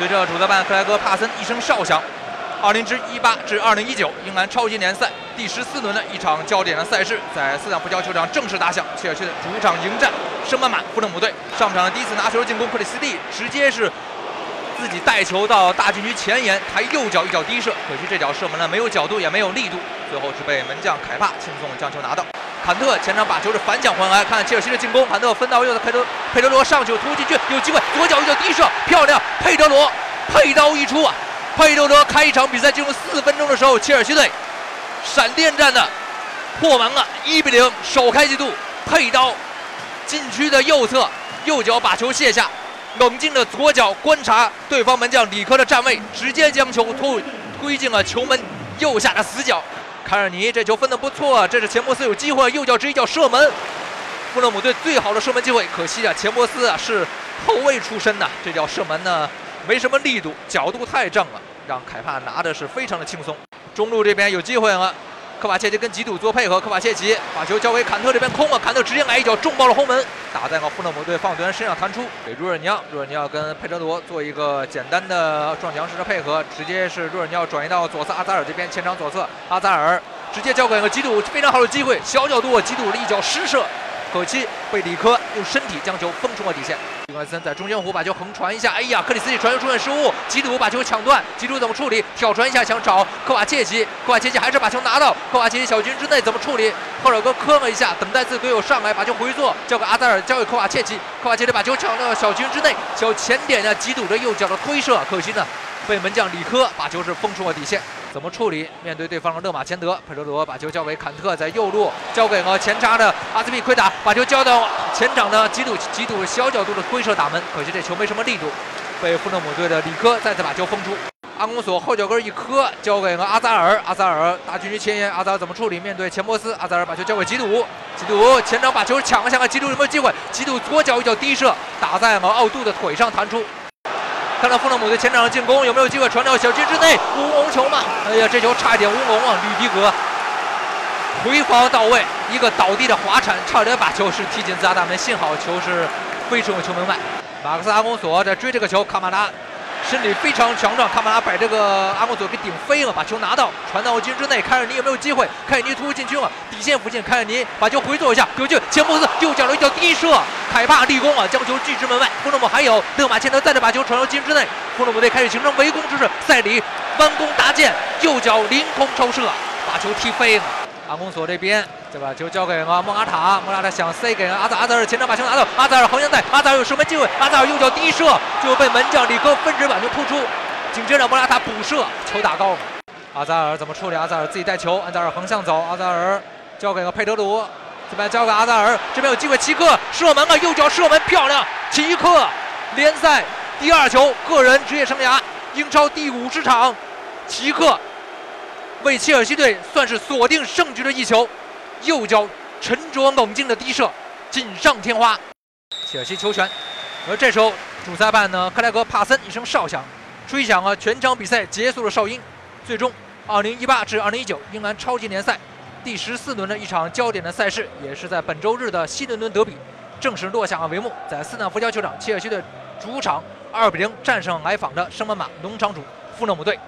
随着主裁判克莱格帕森一声哨响，二零至一八至二零一九英格兰超级联赛第十四轮的一场焦点的赛事在斯坦福桥球场正式打响。切尔西的主场迎战圣曼马富勒姆队。上场的第一次拿球进攻，克里斯蒂直接是自己带球到大禁区前沿，抬右脚一脚低射，可惜这脚射门呢没有角度也没有力度，最后是被门将凯帕轻松将球拿到。坎特前场把球是反抢回来，看切尔西的进攻，坎特分到右的佩德佩德罗上球突进去，有机会左脚一脚低射，漂亮！佩德罗佩刀一出啊！佩德罗开一场比赛进入四分钟的时候，切尔西队闪电战的破门了，一比零首开纪录。佩刀禁区的右侧右脚把球卸下，冷静的左脚观察对方门将里科的站位，直接将球推推进了球门右下的死角。卡尔尼这球分的不错，这是钱伯斯有机会，右脚直一脚射门。布勒姆队最好的射门机会，可惜啊，钱伯斯啊是后卫出身呐，这脚射门呢没什么力度，角度太正了，让凯帕拿的是非常的轻松。中路这边有机会了，科瓦切奇跟吉鲁做配合，科瓦切奇把球交给坎特这边空了，坎特直接来一脚重爆了后门，打在了富勒姆队防守队员身上弹出，给若尔尼奥，若尔尼奥跟佩德罗做一个简单的撞墙式的配合，直接是若尔尼奥转移到左侧阿扎尔这边前场左侧，阿扎尔。直接交给了吉鲁，非常好的机会，小角度，吉鲁的一脚失射，可惜被里科用身体将球封出了底线。里克森在中间弧把球横传一下，哎呀，克里斯蒂传球出现失误，吉鲁把球抢断，吉鲁怎么处理？挑传一下想找科瓦切奇，科瓦切奇还是把球拿到，科瓦切奇小禁区之内怎么处理？赫尔哥磕了一下，等待自己队友上来把球回做，交给阿扎尔，交给科瓦切奇，科瓦切奇把球抢到小禁区之内，小前点的吉鲁的右脚的推射，可惜呢，被门将里科把球是封出了底线。怎么处理？面对对方的勒马钱德，佩德罗把球交给坎特，在右路交给了前插的阿兹皮奎达，把球交到前场的吉鲁，吉鲁小角度的推射打门，可惜这球没什么力度，被富勒姆队的里科再次把球封出。阿隆索后脚跟一磕，交给了阿扎尔，阿扎尔大禁区前沿，阿扎尔怎么处理？面对钱伯斯，阿扎尔把球交给吉鲁，吉鲁前场把球抢了下来，吉鲁有没有机会？吉鲁左脚一脚低射，打在了奥杜的腿上弹出。看到富勒姆队前场的进攻，有没有机会传到小区之内？乌龙球嘛！哎呀，这球差一点乌龙啊！吕迪格回防到位，一个倒地的滑铲，差点把球是踢进自家大门，幸好球是飞出了球门外。马克思阿贡索在追这个球，卡马拉身体非常强壮，卡马拉把这个阿贡索给顶飞了，把球拿到，传到禁区之内。凯尔尼有没有机会？凯尔尼突入禁区了，底线附近，凯尔尼把球回做一下，隔距前波斯右脚的一脚低射。凯帕立功啊，将球拒之门外。富勒姆还有勒马切德再次把球传到禁区之内，富勒姆队开始形成围攻之势。塞里弯弓搭箭，右脚凌空抽射，把球踢飞了。阿贡索这边再把球交给了莫拉塔，莫拉塔想塞给阿扎阿扎尔，前场把球拿到，阿扎尔横向带，阿扎尔有射门机会，阿扎尔右脚低射，就被门将里科分值把球扑出，紧接着莫拉塔补射，球打高。阿扎尔怎么处理？阿扎尔自己带球，阿扎尔横向走，阿扎尔交给了佩德罗。这边交给阿扎尔，这边有机会，齐克射门了，右脚射门漂亮，齐克联赛第二球，个人职业生涯英超第五十场，齐克为切尔西队算是锁定胜局的一球，右脚沉着冷静的低射，锦上添花，切尔西球权。而这时候主裁判呢，克莱格帕森一声哨响，吹响了全场比赛结束的哨音，最终2018至2019英格兰超级联赛。第十四轮的一场焦点的赛事，也是在本周日的西伦敦德比正式落下了帷幕。在斯坦福桥球场，切尔西队主场二比零战胜来访的圣马马农场主富勒姆队。